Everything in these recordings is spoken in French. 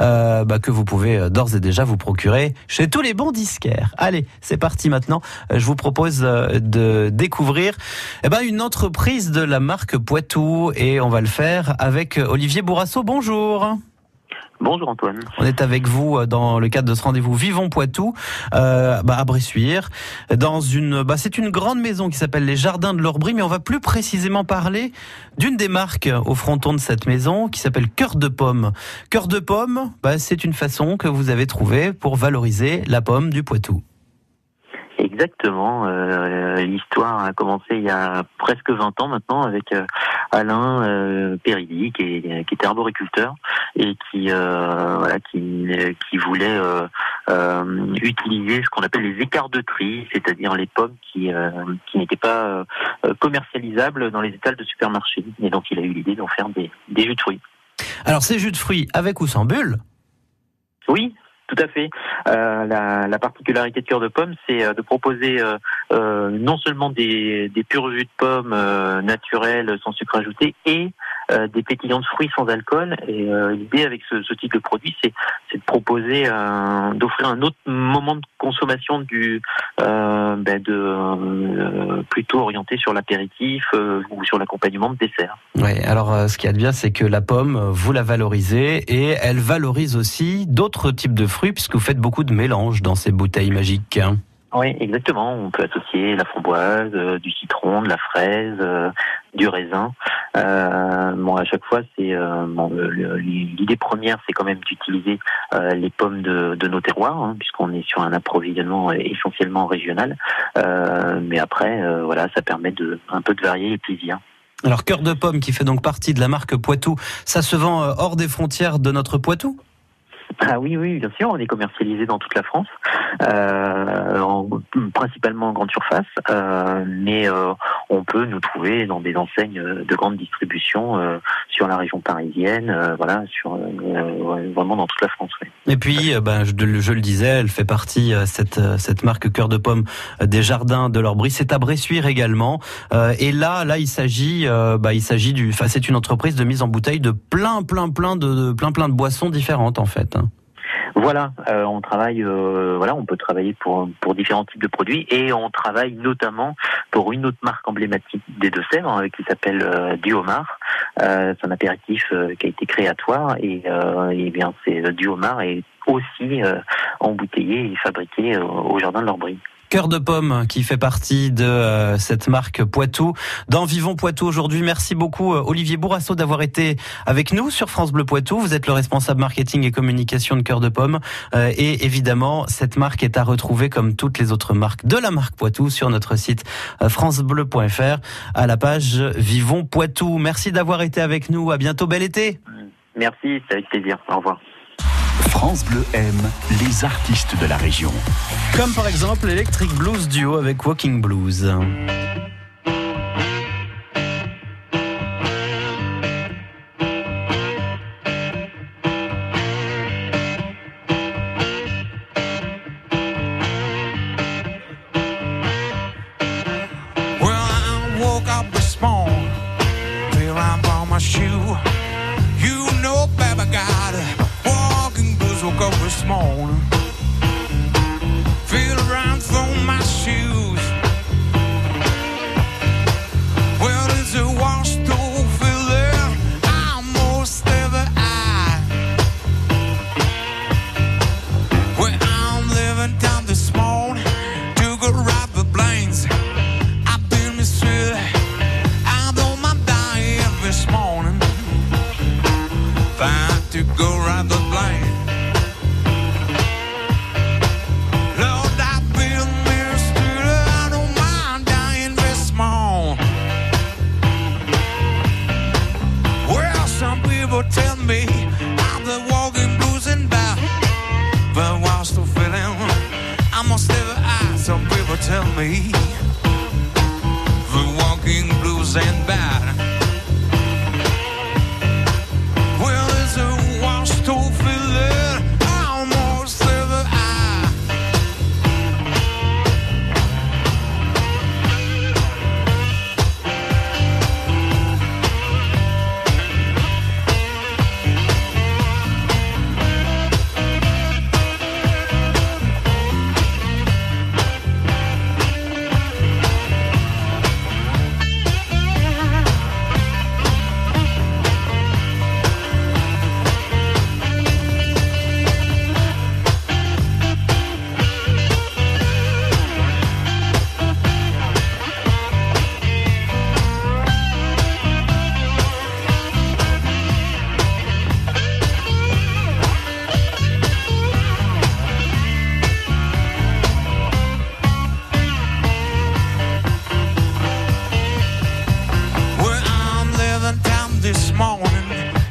euh, bah, que vous pouvez d'ores et déjà vous procurer chez tous les bons disquaires. Allez, c'est parti maintenant. Je vous propose de découvrir eh ben, une entreprise de la marque Poitou et on va le faire avec Olivier Bourrasso. Bonjour. Bonjour Antoine. On est avec vous euh, dans le cadre de ce rendez-vous Vivons Poitou euh, bah, à Bressuire. Dans une, bah, c'est une grande maison qui s'appelle les Jardins de l'Orbry, mais on va plus précisément parler d'une des marques au fronton de cette maison qui s'appelle Cœur de Pomme. Cœur de Pomme, bah, c'est une façon que vous avez trouvée pour valoriser la pomme du Poitou. Exactement. Euh, l'histoire a commencé il y a presque 20 ans maintenant avec euh, Alain euh, Péridi, qui, qui, était arboriculteur et qui voilà qui, qui voulait utiliser ce qu'on appelle les écarts de tri, c'est-à-dire les pommes qui qui n'étaient pas commercialisables dans les étals de supermarché. Et donc il a eu l'idée d'en faire des, des jus de fruits. Alors ces jus de fruits avec ou sans bulles? Oui, tout à fait. Euh, la, la, particularité de cœur de pomme, c'est euh, de proposer euh, euh, non seulement des, des purs jus de pommes euh, naturels sans sucre ajouté et euh, des pétillants de fruits sans alcool. Et l'idée avec ce, ce, type de produit, c'est, de proposer, d'offrir un autre moment de consommation du, ben de plutôt orienté sur l'apéritif ou sur l'accompagnement de dessert. Oui. Alors, ce qui est bien, c'est que la pomme, vous la valorisez et elle valorise aussi d'autres types de fruits puisque vous faites beaucoup de mélanges dans ces bouteilles magiques. Oui, exactement. On peut associer la framboise, euh, du citron, de la fraise, euh, du raisin. Euh, bon, à chaque fois, c'est bon, l'idée première, c'est quand même d'utiliser les pommes de, de nos terroirs, hein, puisqu'on est sur un approvisionnement essentiellement régional. mais après, voilà, ça permet de un peu de varier les plaisirs. Alors, cœur de pomme, qui fait donc partie de la marque Poitou, ça se vend hors des frontières de notre Poitou? Ah oui, oui, bien sûr, on est commercialisé dans toute la France, euh, en, principalement en grande surface, euh, mais euh, on peut nous trouver dans des enseignes de grande distribution sur la région parisienne, voilà, sur vraiment dans toute la France. Et puis, ben, je, le disais, elle fait partie cette cette marque cœur de pomme des jardins de l'Orbry. C'est à Bressuire également. et là, là, il s'agit, bah, il s'agit du, enfin, c'est une entreprise de mise en bouteille de plein, plein, plein de, de plein, plein de boissons différentes en fait. Voilà, euh, on travaille, euh, voilà, on peut travailler pour pour différents types de produits et on travaille notamment pour une autre marque emblématique des Deux-Sèvres hein, qui s'appelle euh, Duomar. Euh, c'est un apéritif qui a été créatoire et, et bien c'est Duomar est aussi embouteillé et fabriqué au jardin de l'Orbry. Cœur de pomme qui fait partie de euh, cette marque Poitou. Dans Vivons Poitou aujourd'hui, merci beaucoup euh, Olivier Bourrasso d'avoir été avec nous sur France Bleu Poitou. Vous êtes le responsable marketing et communication de Cœur de pomme. Euh, et évidemment, cette marque est à retrouver comme toutes les autres marques de la marque Poitou sur notre site francebleu.fr à la page Vivons Poitou. Merci d'avoir été avec nous. À bientôt. Bel été. Merci, c'est avec plaisir. Au revoir. France Bleu aime les artistes de la région. Comme par exemple l'Electric Blues Duo avec Walking Blues. morgen.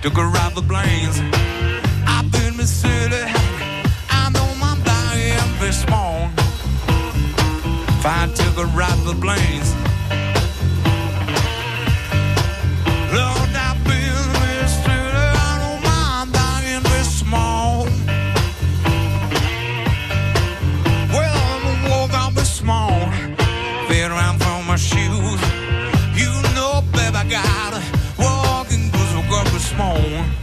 Took a ride the plains. I've been to city, I know my body every small. If I took a ride the plains. Lord, I've been to I know my small. Well, small. My shoes. small on.